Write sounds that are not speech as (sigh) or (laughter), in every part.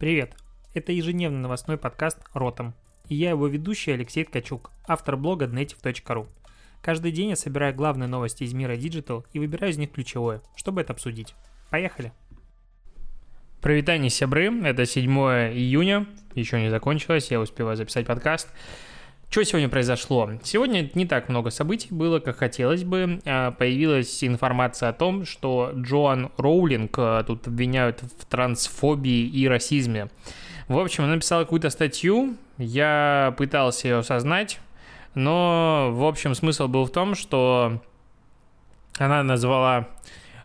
Привет! Это ежедневный новостной подкаст «Ротом». И я его ведущий Алексей Ткачук, автор блога Dnetiv.ru. Каждый день я собираю главные новости из мира Digital и выбираю из них ключевое, чтобы это обсудить. Поехали! Привитание, сябры, это 7 июня, еще не закончилось, я успеваю записать подкаст. Что сегодня произошло? Сегодня не так много событий было, как хотелось бы. А, появилась информация о том, что Джоан Роулинг а, тут обвиняют в трансфобии и расизме. В общем, она написала какую-то статью, я пытался ее осознать, но, в общем, смысл был в том, что она назвала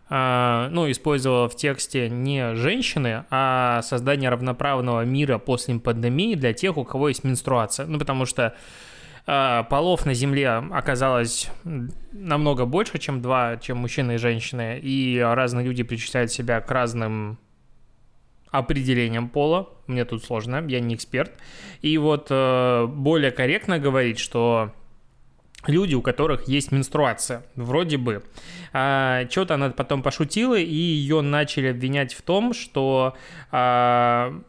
ну, использовала в тексте не женщины, а создание равноправного мира после пандемии для тех, у кого есть менструация. Ну, потому что а, полов на Земле оказалось намного больше, чем два, чем мужчины и женщины, и разные люди причисляют себя к разным определением пола. Мне тут сложно, я не эксперт. И вот э, более корректно говорить, что люди, у которых есть менструация, вроде бы. А, что-то она потом пошутила, и ее начали обвинять в том, что а,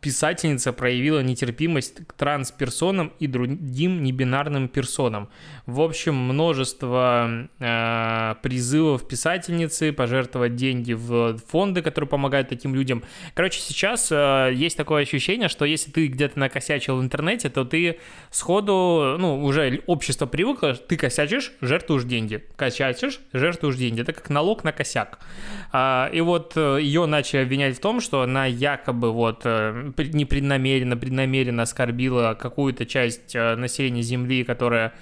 писательница проявила нетерпимость к трансперсонам и другим небинарным персонам. В общем, множество э, призывов писательницы пожертвовать деньги в фонды, которые помогают таким людям. Короче, сейчас э, есть такое ощущение, что если ты где-то накосячил в интернете, то ты сходу, ну, уже общество привыкло, ты косячишь, жертвуешь деньги. Косячишь, жертвуешь деньги. Это как налог на косяк. А, и вот э, ее начали обвинять в том, что она якобы вот э, непреднамеренно, преднамеренно оскорбила какую-то часть э, населения Земли, которая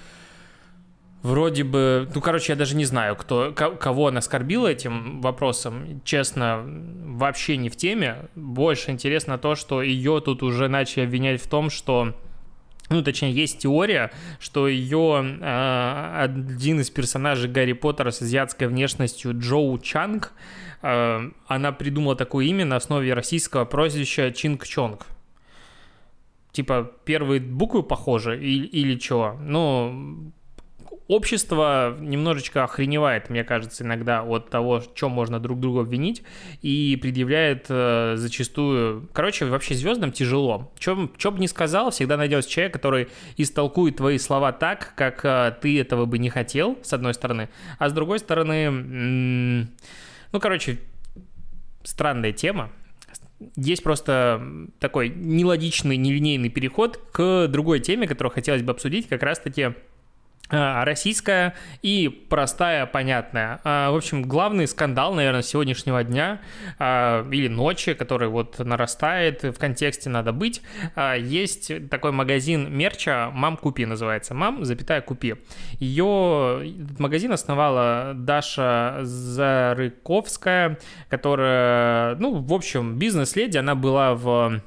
вроде бы, ну, короче, я даже не знаю, кто, кого она оскорбила этим вопросом. Честно, вообще не в теме. Больше интересно то, что ее тут уже начали обвинять в том, что ну, точнее, есть теория, что ее э, один из персонажей Гарри Поттера с азиатской внешностью Джоу Чанг, э, она придумала такое имя на основе российского прозвища Чинг Чонг. Типа, первые буквы похожи или, или что? Ну, общество немножечко охреневает, мне кажется, иногда от того, чем можно друг друга обвинить, и предъявляет э, зачастую... Короче, вообще звездам тяжело. Чем, что бы ни сказал, всегда найдется человек, который истолкует твои слова так, как э, ты этого бы не хотел, с одной стороны, а с другой стороны... М- ну, короче, странная тема, есть просто такой нелогичный, нелинейный переход к другой теме, которую хотелось бы обсудить, как раз-таки российская и простая, понятная. А, в общем, главный скандал, наверное, сегодняшнего дня а, или ночи, который вот нарастает, в контексте надо быть, есть такой магазин мерча «Мам, купи» называется. «Мам, запятая, купи». Ее магазин основала Даша Зарыковская, которая, ну, в общем, бизнес-леди, она была в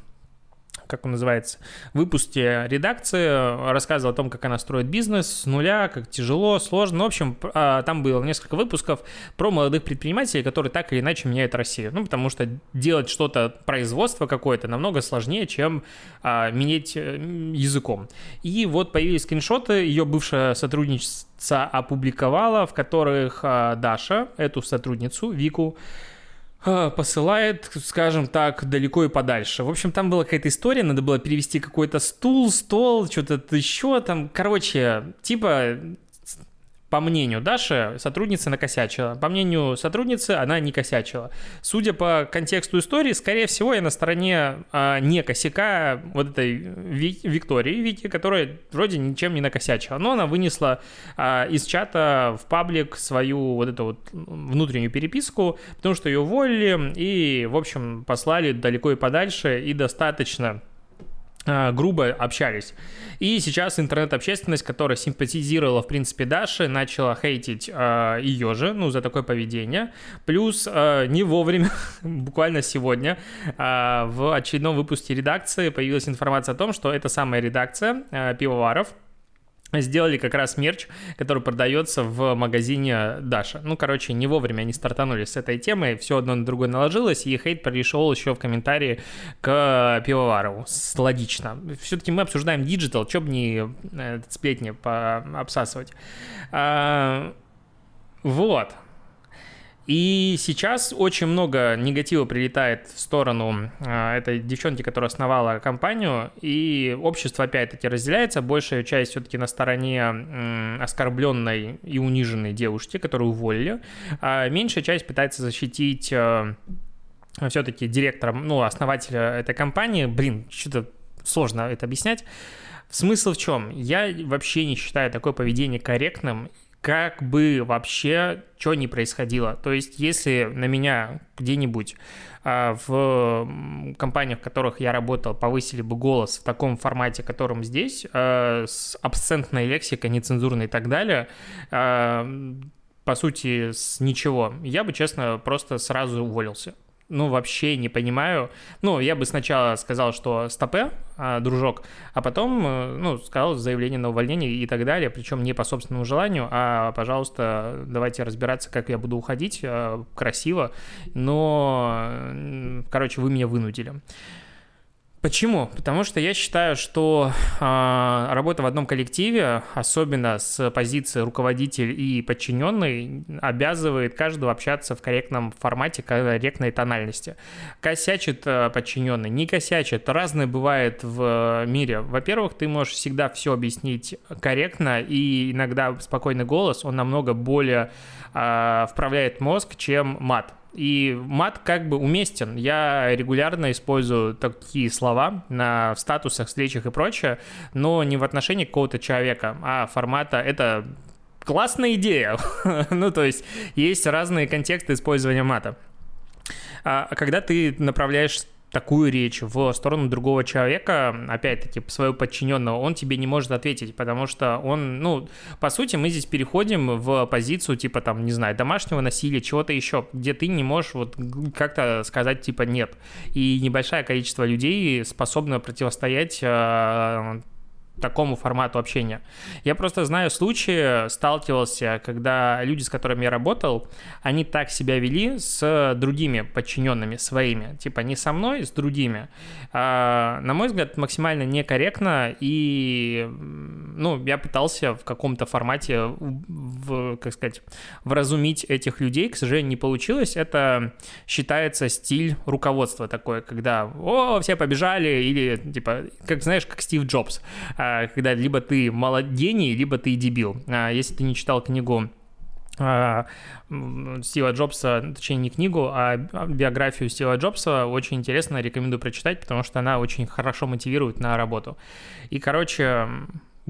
как он называется, выпуске редакции рассказывал о том, как она строит бизнес с нуля, как тяжело, сложно. Ну, в общем, а, там было несколько выпусков про молодых предпринимателей, которые так или иначе меняют Россию. Ну, потому что делать что-то, производство какое-то, намного сложнее, чем а, менять э, языком. И вот появились скриншоты, ее бывшая сотрудница опубликовала, в которых а, Даша, эту сотрудницу, Вику, посылает, скажем так, далеко и подальше. В общем, там была какая-то история, надо было перевести какой-то стул, стол, что-то еще там. Короче, типа по мнению Даши, сотрудница накосячила. По мнению сотрудницы, она не косячила. Судя по контексту истории, скорее всего, я на стороне а, не косяка вот этой Виктории, Вики, которая вроде ничем не накосячила. Но она вынесла а, из чата в паблик свою вот эту вот внутреннюю переписку, потому что ее уволили и, в общем, послали далеко и подальше и достаточно грубо общались. И сейчас интернет-общественность, которая симпатизировала, в принципе, Даше, начала хейтить э, ее же, ну, за такое поведение. Плюс э, не вовремя, (laughs) буквально сегодня, э, в очередном выпуске редакции появилась информация о том, что эта самая редакция э, пивоваров, сделали как раз мерч, который продается в магазине Даша. Ну, короче, не вовремя они стартанули с этой темой, все одно на другое наложилось, и хейт пришел еще в комментарии к Пивоварову. Логично. Все-таки мы обсуждаем digital, что бы не э, сплетни обсасывать. А, вот. И сейчас очень много негатива прилетает в сторону э, этой девчонки, которая основала компанию, и общество опять-таки разделяется. Большая часть все-таки на стороне оскорбленной и униженной девушки, которую уволили, а меньшая часть пытается защитить э, все-таки директора, ну, основателя этой компании. Блин, что-то сложно это объяснять. Смысл в чем? Я вообще не считаю такое поведение корректным как бы вообще что ни происходило. То есть, если на меня где-нибудь а, в компаниях, в которых я работал, повысили бы голос в таком формате, которым здесь, а, с абсцентной лексикой, нецензурной и так далее, а, по сути, с ничего, я бы, честно, просто сразу уволился ну, вообще не понимаю. Ну, я бы сначала сказал, что стопе, а, дружок, а потом, э, ну, сказал заявление на увольнение и так далее, причем не по собственному желанию, а, пожалуйста, давайте разбираться, как я буду уходить э, красиво, но, короче, вы меня вынудили. Почему? Потому что я считаю, что э, работа в одном коллективе, особенно с позиции руководитель и подчиненный, обязывает каждого общаться в корректном формате, корректной тональности. Косячит э, подчиненный, не косячит. Разное бывает в мире. Во-первых, ты можешь всегда все объяснить корректно, и иногда спокойный голос, он намного более э, вправляет мозг, чем мат. И мат как бы уместен. Я регулярно использую такие слова на статусах, встречах и прочее, но не в отношении какого-то человека, а формата это классная идея. (laughs) ну, то есть есть разные контексты использования мата. А когда ты направляешь такую речь в сторону другого человека, опять-таки, своего подчиненного, он тебе не может ответить, потому что он, ну, по сути, мы здесь переходим в позицию, типа, там, не знаю, домашнего насилия, чего-то еще, где ты не можешь вот как-то сказать, типа, нет. И небольшое количество людей способно противостоять э, такому формату общения. Я просто знаю случаи, сталкивался, когда люди, с которыми я работал, они так себя вели с другими подчиненными своими, типа не со мной, с другими. А, на мой взгляд, максимально некорректно, и ну, я пытался в каком-то формате, в, как сказать, вразумить этих людей, к сожалению, не получилось. Это считается стиль руководства такой, когда «О, все побежали», или типа, как знаешь, как Стив Джобс, а, когда либо ты молодений, либо ты дебил. А, если ты не читал книгу а, Стива Джобса, точнее не книгу, а биографию Стива Джобса очень интересно, рекомендую прочитать, потому что она очень хорошо мотивирует на работу. И, короче,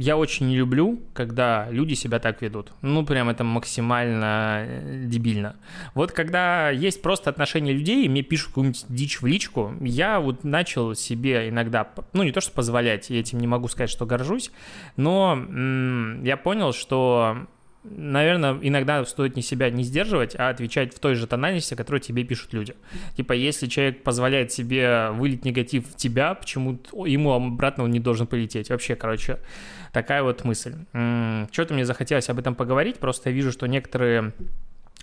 я очень не люблю, когда люди себя так ведут. Ну, прям это максимально э, дебильно. Вот когда есть просто отношения людей, и мне пишут какую-нибудь дичь в личку, я вот начал себе иногда, ну, не то что позволять, я этим не могу сказать, что горжусь, но м- я понял, что наверное, иногда стоит не себя не сдерживать, а отвечать в той же тональности, которую тебе пишут люди. Типа, если человек позволяет себе вылить негатив в тебя, почему ему обратно он не должен полететь? Вообще, короче, такая вот мысль. Что-то мне захотелось об этом поговорить, просто я вижу, что некоторые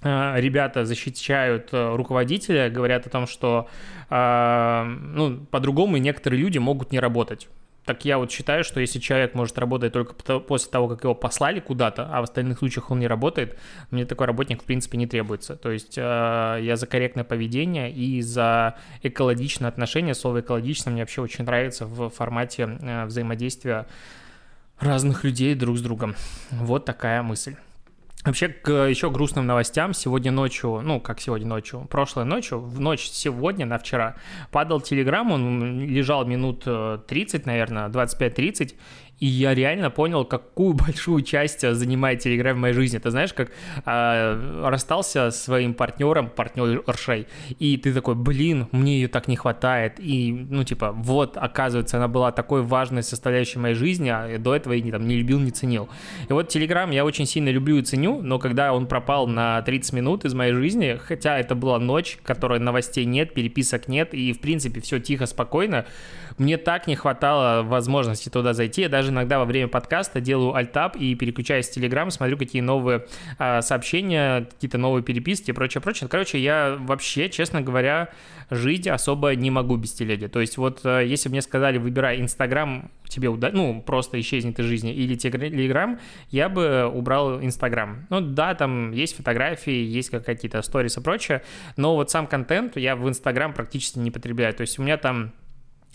э, ребята защищают э, руководителя, говорят о том, что э, ну, по-другому некоторые люди могут не работать. Так я вот считаю, что если человек может работать только после того, как его послали куда-то, а в остальных случаях он не работает, мне такой работник в принципе не требуется. То есть э, я за корректное поведение и за экологичное отношение. Слово экологично мне вообще очень нравится в формате э, взаимодействия разных людей друг с другом. Вот такая мысль. Вообще, к еще грустным новостям. Сегодня ночью, ну, как сегодня ночью, прошлой ночью, в ночь сегодня на вчера, падал телеграм, он лежал минут 30, э, наверное, 25-30, и я реально понял, какую большую часть занимает Telegram в моей жизни. Ты знаешь, как э, расстался с своим партнером, партнершей, и ты такой, блин, мне ее так не хватает, и, ну, типа, вот, оказывается, она была такой важной составляющей моей жизни, а до этого я не, там, не любил, не ценил. И вот Telegram я очень сильно люблю и ценю, но когда он пропал на 30 минут из моей жизни, хотя это была ночь, которой новостей нет, переписок нет, и, в принципе, все тихо, спокойно, мне так не хватало возможности туда зайти, я даже даже иногда во время подкаста делаю альтап и переключаюсь в Telegram, смотрю, какие новые а, сообщения, какие-то новые переписки и прочее, прочее. Короче, я вообще, честно говоря, жить особо не могу без телеги. То есть вот а, если бы мне сказали, выбирай Инстаграм, тебе уда... ну, просто исчезнет из жизни, или Телеграм, я бы убрал Инстаграм. Ну да, там есть фотографии, есть какие-то сторис и прочее, но вот сам контент я в Инстаграм практически не потребляю. То есть у меня там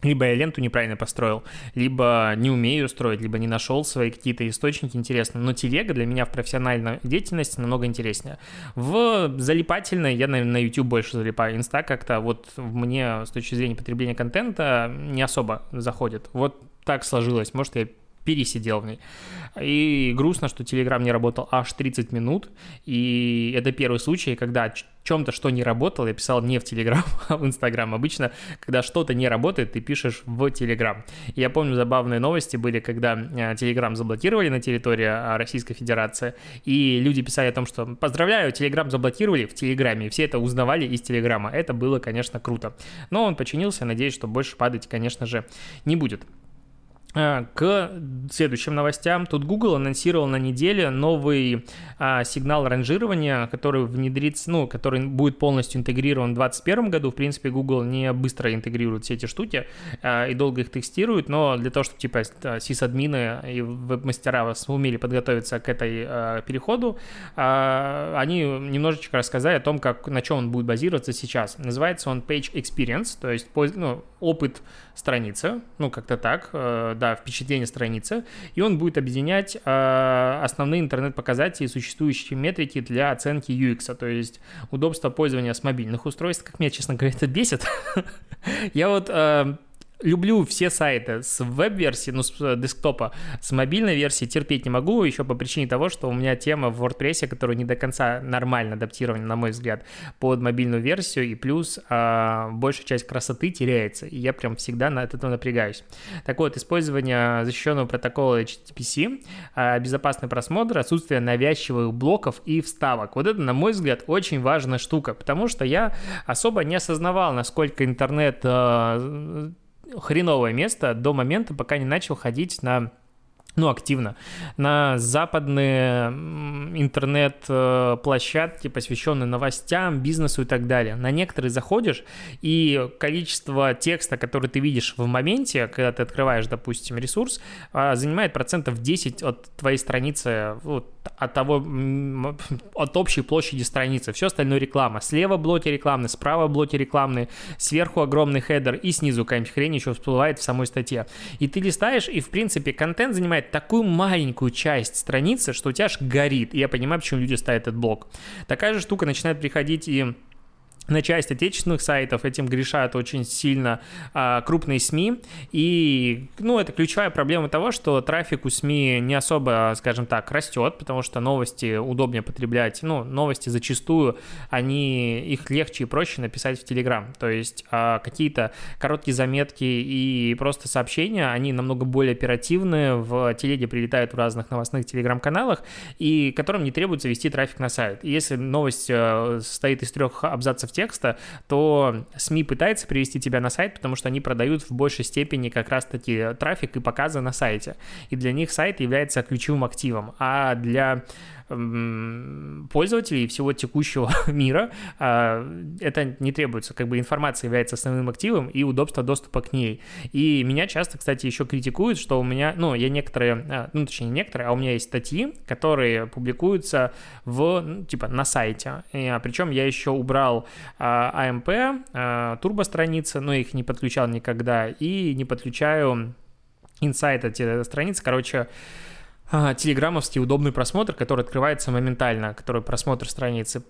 либо я ленту неправильно построил, либо не умею строить, либо не нашел свои какие-то источники интересные. Но телега для меня в профессиональной деятельности намного интереснее. В залипательной я, наверное, на YouTube больше залипаю. Инста как-то вот мне с точки зрения потребления контента не особо заходит. Вот так сложилось. Может, я пересидел в ней. И грустно, что Telegram не работал аж 30 минут. И это первый случай, когда чем-то, что не работало, я писал не в Telegram, (laughs) а в Instagram. Обычно, когда что-то не работает, ты пишешь в Telegram. Я помню, забавные новости были, когда э, Telegram заблокировали на территории а, Российской Федерации, и люди писали о том, что «Поздравляю, Telegram заблокировали в Телеграме», все это узнавали из Телеграма. Это было, конечно, круто. Но он починился, надеюсь, что больше падать, конечно же, не будет. Э, к следующим новостям. Тут Google анонсировал на неделе новый а, сигнал ранжирования, который внедрится, ну, который будет полностью интегрирован в 2021 году. В принципе, Google не быстро интегрирует все эти штуки а, и долго их тестирует, но для того, чтобы типа сисадмины и веб-мастера умели подготовиться к этой а, переходу, а, они немножечко рассказали о том, как, на чем он будет базироваться сейчас. Называется он Page Experience, то есть ну, опыт страницы, ну, как-то так, э, да, впечатление страницы, и он будет объединять э, основные интернет-показатели и существующие метрики для оценки UX, то есть удобство пользования с мобильных устройств, как меня, честно говоря, это бесит. (laughs) Я вот э, люблю все сайты с веб-версии, ну, с э, десктопа, с мобильной версии терпеть не могу, еще по причине того, что у меня тема в WordPress, которая не до конца нормально адаптирована, на мой взгляд, под мобильную версию, и плюс а, большая часть красоты теряется, и я прям всегда на это напрягаюсь. Так вот, использование защищенного протокола HTTPC, а, безопасный просмотр, отсутствие навязчивых блоков и вставок. Вот это, на мой взгляд, очень важная штука, потому что я особо не осознавал, насколько интернет а, хреновое место до момента, пока не начал ходить на ну, активно, на западные интернет-площадки, посвященные новостям, бизнесу и так далее. На некоторые заходишь, и количество текста, который ты видишь в моменте, когда ты открываешь, допустим, ресурс, а, занимает процентов 10 от твоей страницы, вот, от того, от общей площади страницы. Все остальное реклама. Слева блоки рекламные, справа блоки рекламные, сверху огромный хедер, и снизу какая-нибудь хрень еще всплывает в самой статье. И ты листаешь, и, в принципе, контент занимает такую маленькую часть страницы, что у тебя аж горит. И я понимаю, почему люди ставят этот блок. Такая же штука начинает приходить и на часть отечественных сайтов этим грешат очень сильно а, крупные СМИ. И, ну, это ключевая проблема того, что трафик у СМИ не особо, скажем так, растет, потому что новости удобнее потреблять. Ну, новости зачастую, они, их легче и проще написать в Телеграм. То есть а, какие-то короткие заметки и просто сообщения, они намного более оперативные, в телеге прилетают в разных новостных Телеграм-каналах, и которым не требуется вести трафик на сайт. Если новость а, состоит из трех абзацев текста, то СМИ пытается привести тебя на сайт, потому что они продают в большей степени как раз-таки трафик и показы на сайте. И для них сайт является ключевым активом. А для пользователей всего текущего (laughs) мира а, это не требуется. Как бы информация является основным активом и удобство доступа к ней. И меня часто, кстати, еще критикуют, что у меня, ну, я некоторые, а, ну, точнее, не некоторые, а у меня есть статьи, которые публикуются в, ну, типа, на сайте. И, а, причем я еще убрал а, AMP, а, турбостраницы, но их не подключал никогда, и не подключаю инсайт эти страницы. Короче, а, телеграммовский удобный просмотр, который открывается моментально, который просмотр страницы.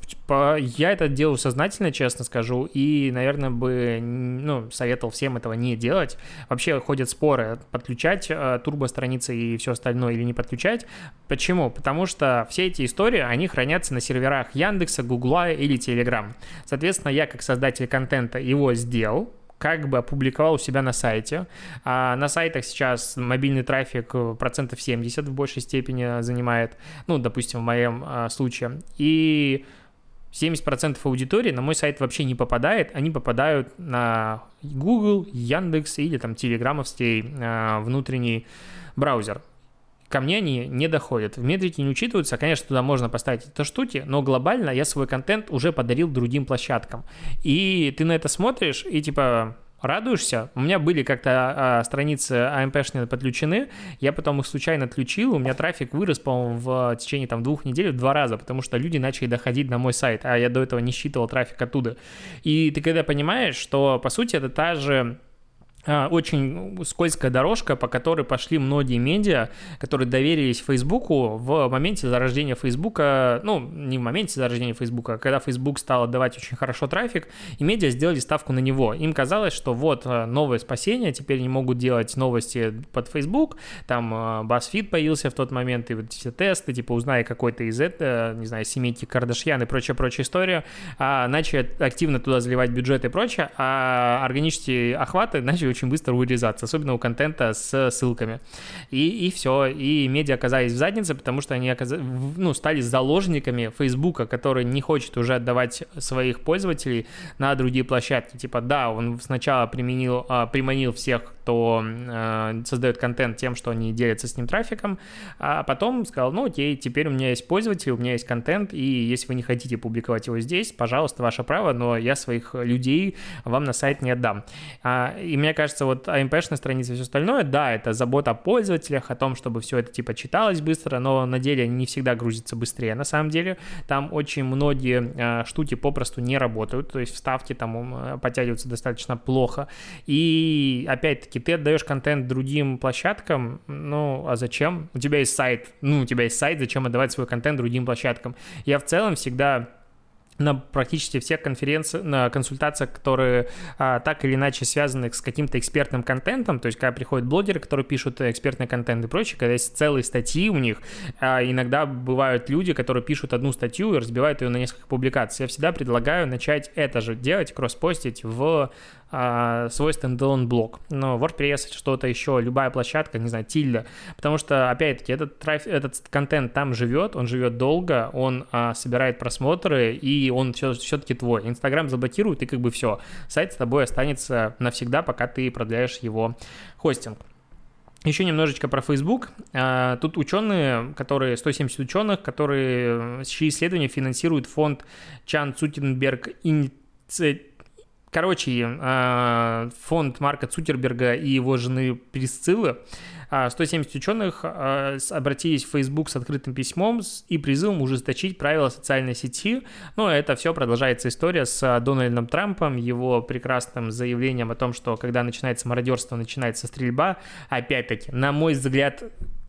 Я это делаю сознательно, честно скажу, и, наверное, бы ну, советовал всем этого не делать. Вообще ходят споры, подключать э, турбо-страницы и все остальное или не подключать. Почему? Потому что все эти истории, они хранятся на серверах Яндекса, Гугла или Телеграм. Соответственно, я как создатель контента его сделал, как бы опубликовал у себя на сайте. А на сайтах сейчас мобильный трафик э, процентов 70 в большей степени занимает, ну, допустим, в моем а, случае. И 70% аудитории на мой сайт вообще не попадает, они попадают на Google, Яндекс или там телеграммовский а, внутренний браузер. Ко мне они не доходят. В метрике не учитываются. Конечно, туда можно поставить это штуки, но глобально я свой контент уже подарил другим площадкам. И ты на это смотришь и типа радуешься. У меня были как-то а, страницы AMP-шные подключены, я потом их случайно отключил, у меня трафик вырос, по-моему, в течение там двух недель в два раза, потому что люди начали доходить на мой сайт, а я до этого не считывал трафик оттуда. И ты когда понимаешь, что, по сути, это та же а, очень скользкая дорожка, по которой пошли многие медиа, которые доверились Фейсбуку в моменте зарождения Фейсбука, ну, не в моменте зарождения Фейсбука, а когда Фейсбук стал отдавать очень хорошо трафик, и медиа сделали ставку на него. Им казалось, что вот а, новое спасение, теперь они могут делать новости под Фейсбук, там а, BuzzFeed появился в тот момент, и вот все тесты, типа, узнай какой-то из этого, не знаю, семейки Кардашьян и прочая-прочая история, а начали активно туда заливать бюджет и прочее, а органические охваты начали очень быстро урезаться, особенно у контента с ссылками. И, и все, и медиа оказались в заднице, потому что они оказ... ну, стали заложниками Фейсбука, который не хочет уже отдавать своих пользователей на другие площадки. Типа, да, он сначала применил, а, приманил всех, кто э, создает контент тем, что они делятся с ним трафиком, а потом сказал, ну окей, теперь у меня есть пользователи, у меня есть контент, и если вы не хотите публиковать его здесь, пожалуйста, ваше право, но я своих людей вам на сайт не отдам. А, и мне кажется, вот AMP-шная страница и все остальное, да, это забота о пользователях, о том, чтобы все это типа читалось быстро, но на деле не всегда грузятся быстрее. На самом деле там очень многие э, штуки попросту не работают, то есть вставки там подтягиваются достаточно плохо. И опять-таки ты отдаешь контент другим площадкам, ну а зачем? У тебя есть сайт, ну у тебя есть сайт, зачем отдавать свой контент другим площадкам? Я в целом всегда на практически всех конференциях, на консультациях, которые а, так или иначе связаны с каким-то экспертным контентом, то есть когда приходят блогеры, которые пишут экспертный контент и прочее, когда есть целые статьи у них, а, иногда бывают люди, которые пишут одну статью и разбивают ее на несколько публикаций. Я всегда предлагаю начать это же делать, кросс-постить в а, свой стендалон блок. Но WordPress, что-то еще, любая площадка, не знаю, тильда, потому что, опять-таки, этот, траф... этот контент там живет, он живет долго, он а, собирает просмотры, и он все, все-таки твой. Инстаграм заблокирует, и как бы все. Сайт с тобой останется навсегда, пока ты продляешь его хостинг. Еще немножечко про Facebook. А, тут ученые, которые, 170 ученых, которые, чьи исследования финансирует фонд Чан Цутенберг Инициатив Короче, а, фонд Марка Цукерберга и его жены Присциллы 170 а, ученых а, обратились в Facebook с открытым письмом и призывом ужесточить правила социальной сети. Ну, это все продолжается история с Дональдом Трампом, его прекрасным заявлением о том, что когда начинается мародерство, начинается стрельба. Опять-таки, на мой взгляд,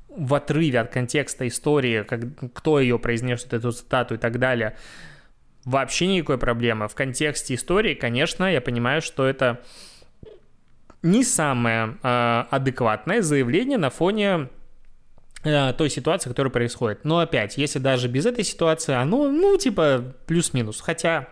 в отрыве от контекста истории, как, кто ее произнес, эту цитату и так далее – вообще никакой проблемы. В контексте истории, конечно, я понимаю, что это не самое э, адекватное заявление на фоне э, той ситуации, которая происходит. Но опять, если даже без этой ситуации, оно, ну, типа, плюс-минус. Хотя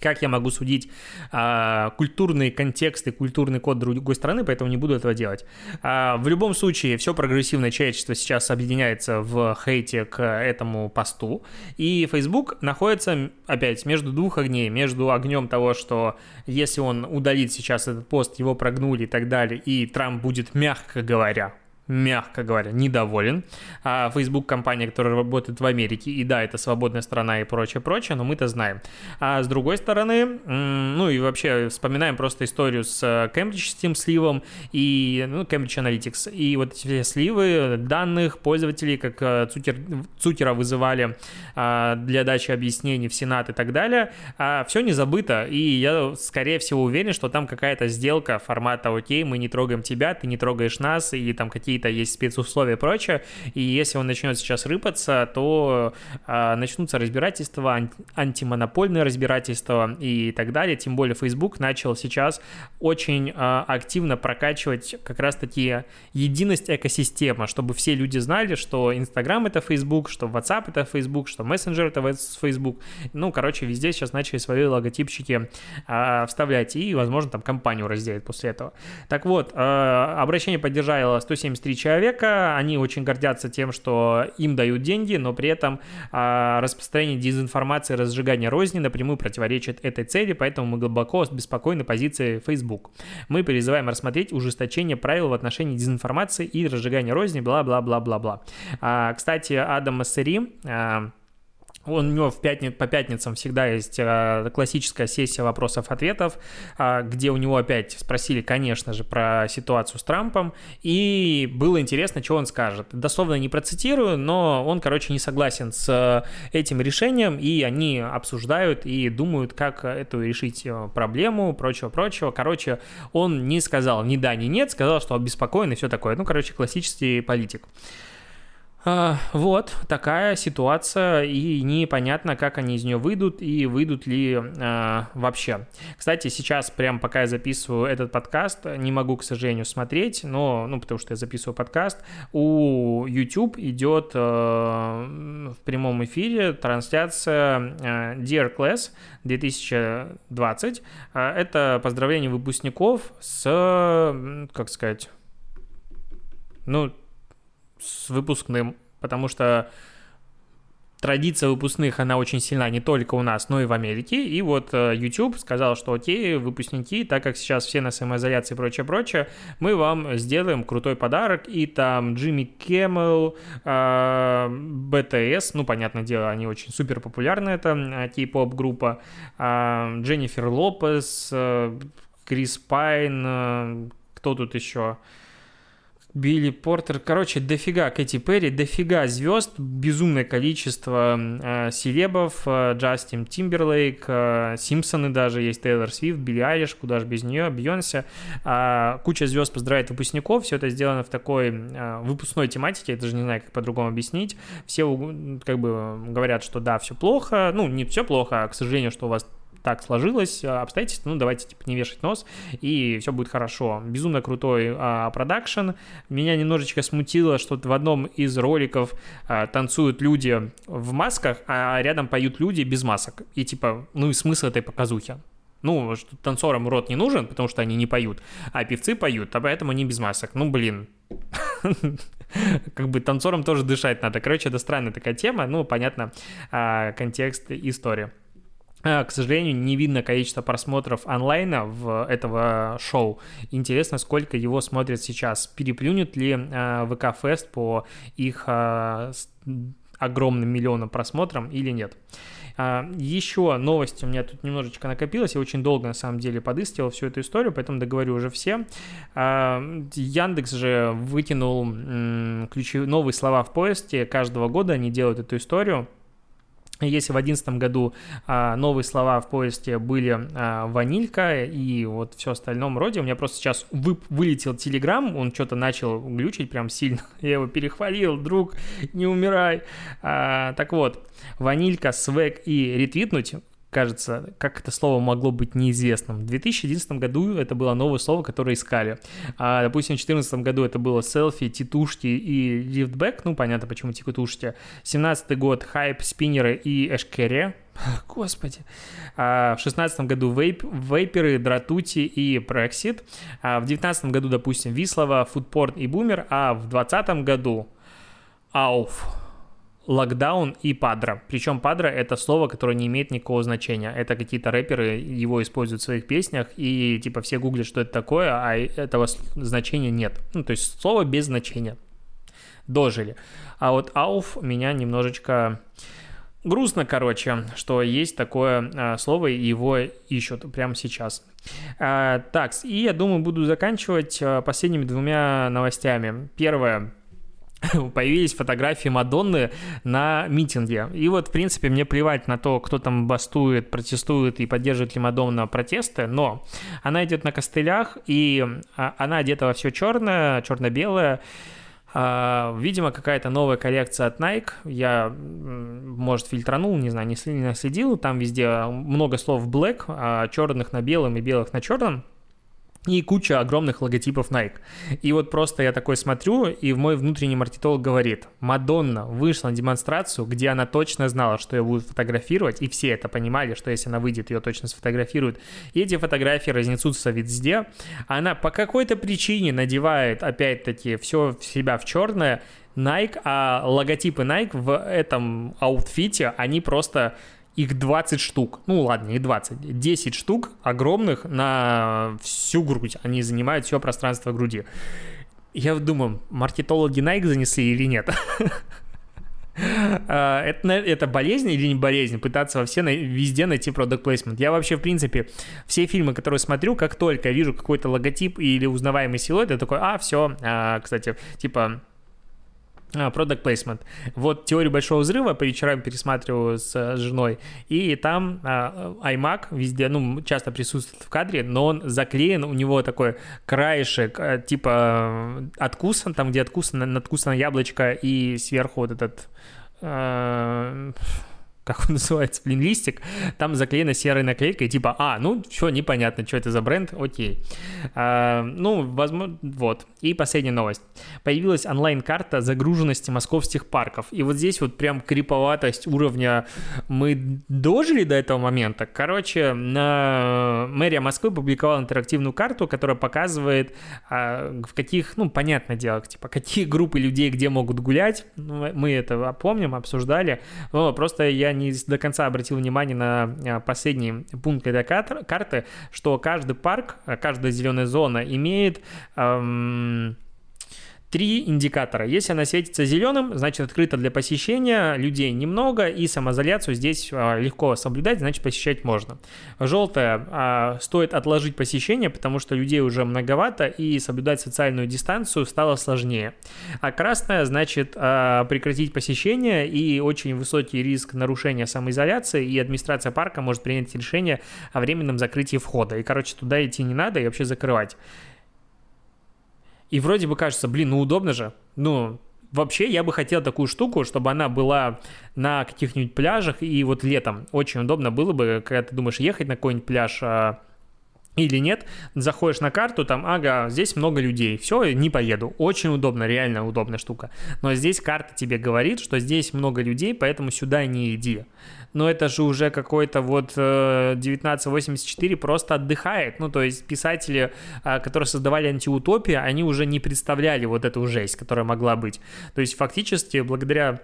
как я могу судить а, культурный контекст культурный код другой страны, поэтому не буду этого делать. А, в любом случае, все прогрессивное человечество сейчас объединяется в хейте к этому посту, и Facebook находится, опять, между двух огней, между огнем того, что если он удалит сейчас этот пост, его прогнули и так далее, и Трамп будет, мягко говоря, мягко говоря, недоволен. А Facebook компания, которая работает в Америке, и да, это свободная страна и прочее, прочее, но мы-то знаем. А с другой стороны, ну и вообще вспоминаем просто историю с э, Кембриджским сливом и, ну, Cambridge Analytics. И вот эти сливы данных пользователей, как э, Цукер, Цукера вызывали а, для дачи объяснений в Сенат и так далее, а, все не забыто. И я, скорее всего, уверен, что там какая-то сделка формата «Окей, мы не трогаем тебя, ты не трогаешь нас», и там какие какие-то есть спецусловия и прочее, и если он начнет сейчас рыпаться, то а, начнутся разбирательства, анти- антимонопольные разбирательства и так далее, тем более Facebook начал сейчас очень а, активно прокачивать как раз-таки единость экосистемы, чтобы все люди знали, что Instagram это Facebook, что WhatsApp это Facebook, что Messenger это Facebook, ну, короче, везде сейчас начали свои логотипчики а, вставлять, и, возможно, там компанию разделят после этого. Так вот, а, обращение поддержало 173 три человека, они очень гордятся тем, что им дают деньги, но при этом а, распространение дезинформации, разжигание розни напрямую противоречит этой цели, поэтому мы глубоко беспокойны позиции Facebook. Мы призываем рассмотреть ужесточение правил в отношении дезинформации и разжигания розни, бла-бла-бла-бла-бла. А, кстати, Адам Массери, а, он, у него в пятни, по пятницам всегда есть э, классическая сессия вопросов-ответов, э, где у него опять спросили, конечно же, про ситуацию с Трампом, и было интересно, что он скажет. Дословно не процитирую, но он, короче, не согласен с этим решением, и они обсуждают и думают, как эту решить э, проблему, прочего-прочего. Короче, он не сказал ни да, ни нет, сказал, что обеспокоен и все такое. Ну, короче, классический политик. А, вот такая ситуация, и непонятно, как они из нее выйдут и выйдут ли а, вообще. Кстати, сейчас, прям пока я записываю этот подкаст, не могу, к сожалению, смотреть, но, ну, потому что я записываю подкаст, у YouTube идет а, в прямом эфире трансляция а, Dear Class 2020. А, это поздравление выпускников с, как сказать, ну, с выпускным, потому что традиция выпускных, она очень сильна не только у нас, но и в Америке. И вот э, YouTube сказал, что окей, выпускники, так как сейчас все на самоизоляции и прочее-прочее, мы вам сделаем крутой подарок. И там Джимми Кэммел, BTS, ну, понятное дело, они очень супер популярны, это э, кей-поп группа, э, Дженнифер Лопес, Крис Пайн, кто тут еще? Билли Портер, короче, дофига Кэти Перри, дофига звезд, безумное количество э, селебов, э, Джастин Тимберлейк, э, Симпсоны даже, есть Тейлор Свифт, Билли Айлиш, куда же без нее, Бейонсе. Э, куча звезд поздравляет выпускников, все это сделано в такой э, выпускной тематике, я даже не знаю, как по-другому объяснить. Все как бы говорят, что да, все плохо, ну, не все плохо, а, к сожалению, что у вас так сложилось, а, обстоятельства, ну, давайте, типа, не вешать нос, и все будет хорошо. Безумно крутой а, продакшн. Меня немножечко смутило, что в одном из роликов а, танцуют люди в масках, а рядом поют люди без масок. И, типа, ну, и смысл этой показухи? Ну, танцорам рот не нужен, потому что они не поют, а певцы поют, а поэтому они без масок. Ну, блин. (laughs) Как бы танцорам тоже дышать надо. Короче, это странная такая тема, ну, понятно, а, контекст истории. А, к сожалению, не видно количество просмотров онлайна в этого шоу. Интересно, сколько его смотрят сейчас. Переплюнет ли э, ВК Фест по их э, огромным миллионам просмотрам или нет. Еще новость у меня тут немножечко накопилась, я очень долго на самом деле подыскивал всю эту историю, поэтому договорю уже все. Яндекс же вытянул ключевые новые слова в поиске, каждого года они делают эту историю, если в 2011 году а, новые слова в поиске были а, ванилька и вот все остальном роде, у меня просто сейчас вы, вылетел Телеграм, он что-то начал глючить прям сильно, (laughs) я его перехвалил, друг, не умирай. А, так вот, ванилька, свек и ретвитнуть кажется, как это слово могло быть неизвестным. В 2011 году это было новое слово, которое искали. А, допустим, в 2014 году это было селфи, титушки и лифтбэк, ну, понятно, почему титушки. 17 год хайп, спиннеры и эшкере, (laughs) Господи. А, в шестнадцатом году вейп, вейперы, дратути и Brexit. А в девятнадцатом году, допустим, Вислова, Фудпорт и Бумер. А в двадцатом году Ауф. Локдаун и падра. Причем падра это слово, которое не имеет никакого значения. Это какие-то рэперы его используют в своих песнях, и типа все гуглят, что это такое, а этого значения нет. Ну, то есть слово без значения. Дожили. А вот ауф меня немножечко грустно, короче, что есть такое а, слово, и его ищут прямо сейчас. А, так, и я думаю, буду заканчивать а, последними двумя новостями. Первое (laughs) появились фотографии Мадонны на митинге. И вот, в принципе, мне плевать на то, кто там бастует, протестует и поддерживает ли Мадонна протесты, но она идет на костылях, и а, она одета во все черное, черно-белое, а, Видимо, какая-то новая коллекция от Nike. Я, может, фильтранул, не знаю, не следил. Там везде много слов black, а черных на белом и белых на черном. И куча огромных логотипов Nike. И вот просто я такой смотрю, и мой внутренний маркетолог говорит, Мадонна вышла на демонстрацию, где она точно знала, что ее будут фотографировать, и все это понимали, что если она выйдет, ее точно сфотографируют. И эти фотографии разнесутся везде. Она по какой-то причине надевает, опять-таки, все в себя в черное, Nike, а логотипы Nike в этом аутфите, они просто их 20 штук. Ну ладно, не 20, 10 штук огромных на всю грудь. Они занимают все пространство груди. Я думаю, маркетологи Nike занесли или нет? (laughs) А, это, это болезнь или не болезнь? Пытаться во все, везде найти продукт плейсмент. Я вообще, в принципе, все фильмы, которые смотрю, как только вижу какой-то логотип или узнаваемый силуэт, я такой, а, все, а, кстати, типа, а, product placement. Вот теорию большого взрыва по вечерам пересматриваю с э, женой, и там а, iMac везде, ну, часто присутствует в кадре, но он заклеен, у него такой краешек, э, типа откусан, там, где откусано, надкусано яблочко, и сверху вот этот э, как он (laughs) называется, блин, листик, там заклеена серой наклейкой, типа, а, ну, что, непонятно, что это за бренд, окей. А, ну, возможно, вот. И последняя новость. Появилась онлайн-карта загруженности московских парков. И вот здесь вот прям криповатость уровня мы дожили до этого момента. Короче, на мэрия Москвы публиковала интерактивную карту, которая показывает, а, в каких, ну, понятное дело, типа, какие группы людей где могут гулять. Ну, мы это помним, обсуждали. Но просто я не до конца обратил внимание на а, последний пункт этой карты, что каждый парк, а, каждая зеленая зона имеет эм, три индикатора. Если она светится зеленым, значит открыто для посещения, людей немного, и самоизоляцию здесь а, легко соблюдать, значит посещать можно. Желтая а, стоит отложить посещение, потому что людей уже многовато, и соблюдать социальную дистанцию стало сложнее. А красная значит а, прекратить посещение и очень высокий риск нарушения самоизоляции, и администрация парка может принять решение о временном закрытии входа. И, короче, туда идти не надо и вообще закрывать. И вроде бы кажется, блин, ну удобно же. Ну, Вообще, я бы хотел такую штуку, чтобы она была на каких-нибудь пляжах, и вот летом очень удобно было бы, когда ты думаешь ехать на какой-нибудь пляж а, или нет, заходишь на карту, там, ага, здесь много людей, все, не поеду. Очень удобно, реально удобная штука. Но здесь карта тебе говорит, что здесь много людей, поэтому сюда не иди но это же уже какой-то вот 1984 э, просто отдыхает. Ну, то есть писатели, а, которые создавали антиутопии, они уже не представляли вот эту жесть, которая могла быть. То есть фактически благодаря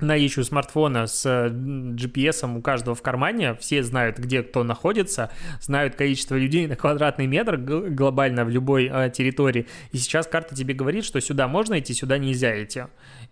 наличию смартфона с GPS у каждого в кармане, все знают, где кто находится, знают количество людей на квадратный метр глобально в любой э, территории. И сейчас карта тебе говорит, что сюда можно идти, сюда нельзя идти.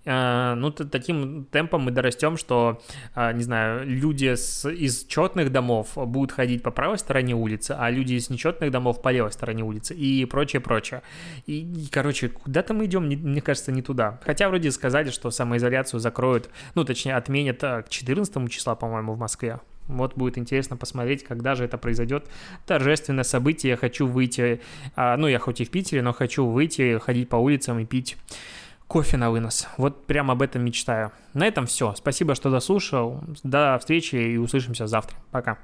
Э, ну, таким темпом мы дорастем, что, э, не знаю, люди с, из четных домов будут ходить по правой стороне улицы, а люди из нечетных домов по левой стороне улицы и прочее, прочее. И, и короче, куда-то мы идем, мне кажется, не туда. Хотя вроде сказали, что самоизоляцию закроют, ну, точнее, отменят э, к 14 числа, по-моему, в Москве. Вот будет интересно посмотреть, когда же это произойдет. Торжественное событие. Я хочу выйти, ну, я хоть и в Питере, но хочу выйти, ходить по улицам и пить кофе на вынос. Вот прям об этом мечтаю. На этом все. Спасибо, что дослушал. До встречи и услышимся завтра. Пока.